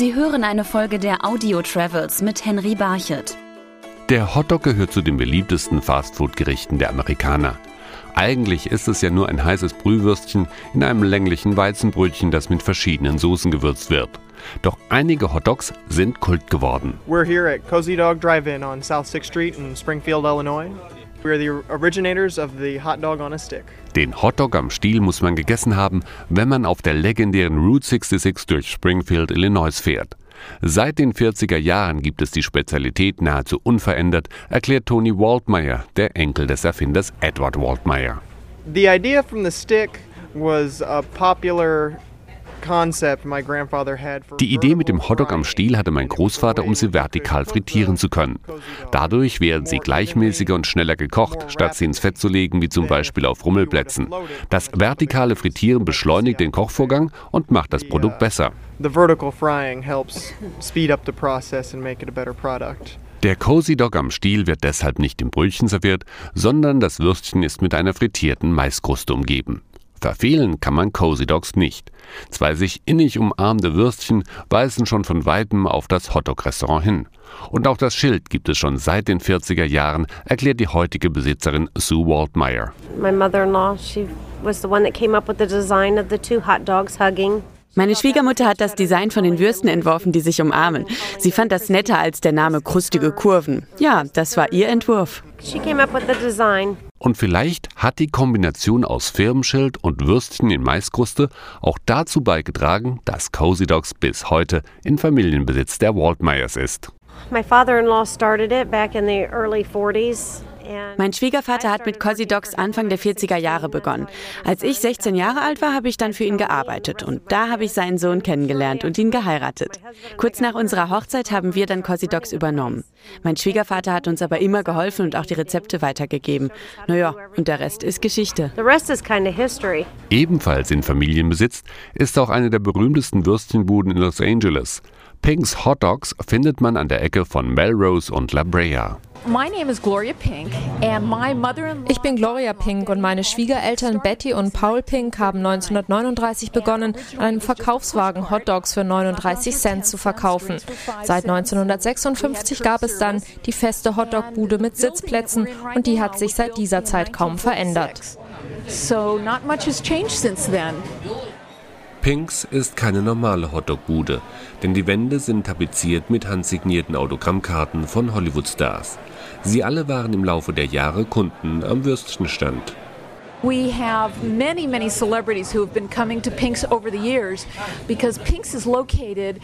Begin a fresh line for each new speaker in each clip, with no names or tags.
Sie hören eine Folge der Audio Travels mit Henry Barchet.
Der Hotdog gehört zu den beliebtesten Fastfood-Gerichten der Amerikaner. Eigentlich ist es ja nur ein heißes Brühwürstchen in einem länglichen Weizenbrötchen, das mit verschiedenen Soßen gewürzt wird. Doch einige Hotdogs sind Kult geworden.
We're here at Cozy Dog Drive-In on South 6th Street in Springfield, Illinois. We are the originators of the hot dog on a stick.
Den Hotdog am Stiel muss man gegessen haben, wenn man auf der legendären Route 66 durch Springfield, Illinois fährt. Seit den 40er Jahren gibt es die Spezialität nahezu unverändert, erklärt Tony Waldmeyer, der Enkel des Erfinders Edward Waldmeyer.
The idea from the stick was a popular
die Idee mit dem Hotdog am Stiel hatte mein Großvater, um sie vertikal frittieren zu können. Dadurch werden sie gleichmäßiger und schneller gekocht, statt sie ins Fett zu legen, wie zum Beispiel auf Rummelplätzen. Das vertikale Frittieren beschleunigt den Kochvorgang und macht das Produkt besser. Der Cozy Dog am Stiel wird deshalb nicht im Brötchen serviert, sondern das Würstchen ist mit einer frittierten Maiskruste umgeben. Verfehlen kann man Cozy Dogs nicht. Zwei sich innig umarmende Würstchen weisen schon von weitem auf das Hotdog-Restaurant hin. Und auch das Schild gibt es schon seit den 40er Jahren, erklärt die heutige Besitzerin Sue Waldmeyer.
My mother-in-law, she was the one that came up with the design of the two hot dogs hugging.
Meine Schwiegermutter hat das Design von den Würsten entworfen, die sich umarmen. Sie fand das netter als der Name krustige Kurven. Ja, das war ihr Entwurf.
She came up with the design.
Und vielleicht hat die Kombination aus Firmenschild und Würstchen in Maiskruste auch dazu beigetragen, dass Cozy Dogs bis heute in Familienbesitz der Waldmeyers ist.
My father-in-law started it back in the early 40s.
Mein Schwiegervater hat mit Cozy Dogs Anfang der 40er Jahre begonnen. Als ich 16 Jahre alt war, habe ich dann für ihn gearbeitet und da habe ich seinen Sohn kennengelernt und ihn geheiratet. Kurz nach unserer Hochzeit haben wir dann Cozy Dogs übernommen. Mein Schwiegervater hat uns aber immer geholfen und auch die Rezepte weitergegeben. Naja, und der Rest ist Geschichte.
The rest is kind of history.
Ebenfalls in Familienbesitz ist auch eine der berühmtesten Würstchenbuden in Los Angeles. Pink's Hot Dogs findet man an der Ecke von Melrose und La Brea.
Ich bin Gloria Pink und meine Schwiegereltern Betty und Paul Pink haben 1939 begonnen, an einem Verkaufswagen Hotdogs für 39 Cent zu verkaufen. Seit 1956 gab es dann die feste Hotdog-Bude mit Sitzplätzen und die hat sich seit dieser Zeit kaum verändert.
So not much has changed since then.
Pinks ist keine normale Hotdog-Bude, denn die Wände sind tapeziert mit handsignierten Autogrammkarten von Hollywood-Stars. Sie alle waren im Laufe der Jahre Kunden am Würstchenstand.
We have many, many celebrities who have been coming to Pink's over the years because Pink's is located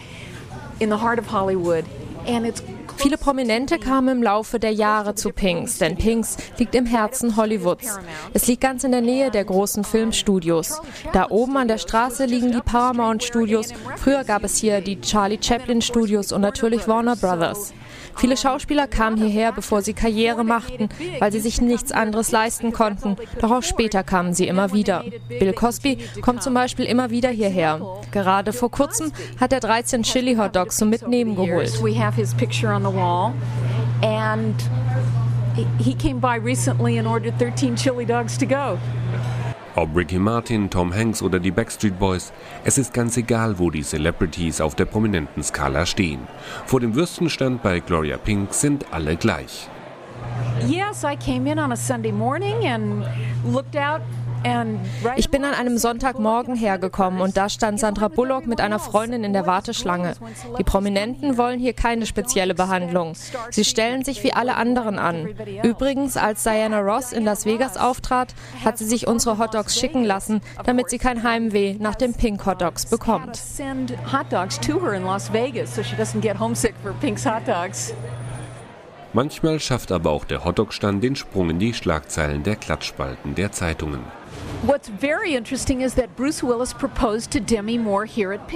in the heart of Hollywood and it's
Viele Prominente kamen im Laufe der Jahre zu Pinks, denn Pinks liegt im Herzen Hollywoods. Es liegt ganz in der Nähe der großen Filmstudios. Da oben an der Straße liegen die Paramount Studios. Früher gab es hier die Charlie Chaplin Studios und natürlich Warner Brothers. Viele Schauspieler kamen hierher, bevor sie Karriere machten, weil sie sich nichts anderes leisten konnten. Doch auch später kamen sie immer wieder. Bill Cosby kommt zum Beispiel immer wieder hierher. Gerade vor kurzem hat er 13 Chili Hot Dogs zum Mitnehmen geholt.
he came by recently and ordered 13 chili dogs to go.
Ob Ricky Martin, Tom Hanks oder die Backstreet Boys, es ist ganz egal, wo die Celebrities auf der prominenten Skala stehen. Vor dem Würstenstand bei Gloria Pink sind alle gleich.
Yes, I came in on a Sunday morning and looked out
ich bin an einem Sonntagmorgen hergekommen und da stand Sandra Bullock mit einer Freundin in der Warteschlange. Die Prominenten wollen hier keine spezielle Behandlung. Sie stellen sich wie alle anderen an. Übrigens, als Diana Ross in Las Vegas auftrat, hat sie sich unsere Hotdogs schicken lassen, damit sie kein Heimweh nach den Pink Hotdogs bekommt.
Manchmal schafft aber auch der Hotdog-Stand den Sprung in die Schlagzeilen der Klatschspalten der Zeitungen.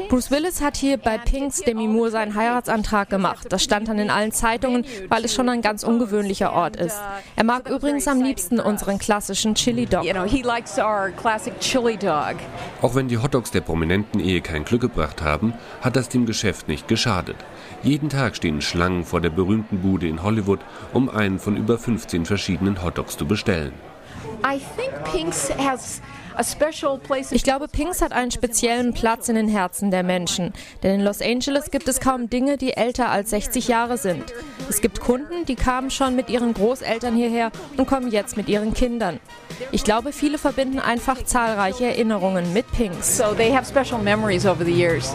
Bruce Willis hat hier bei Pinks Demi Moore seinen Heiratsantrag gemacht. Das stand dann in allen Zeitungen, weil es schon ein ganz ungewöhnlicher Ort ist. Er mag übrigens am liebsten unseren klassischen Chili Dog.
You know, he likes our classic chili dog.
Auch wenn die Hotdogs der prominenten Ehe kein Glück gebracht haben, hat das dem Geschäft nicht geschadet. Jeden Tag stehen Schlangen vor der berühmten Bude in Hollywood, um einen von über 15 verschiedenen Hotdogs zu bestellen.
I think Pink's has
Ich glaube, Pinks hat einen speziellen Platz in den Herzen der Menschen. Denn in Los Angeles gibt es kaum Dinge, die älter als 60 Jahre sind. Es gibt Kunden, die kamen schon mit ihren Großeltern hierher und kommen jetzt mit ihren Kindern. Ich glaube, viele verbinden einfach zahlreiche Erinnerungen mit Pinks.
So they have special memories over the years.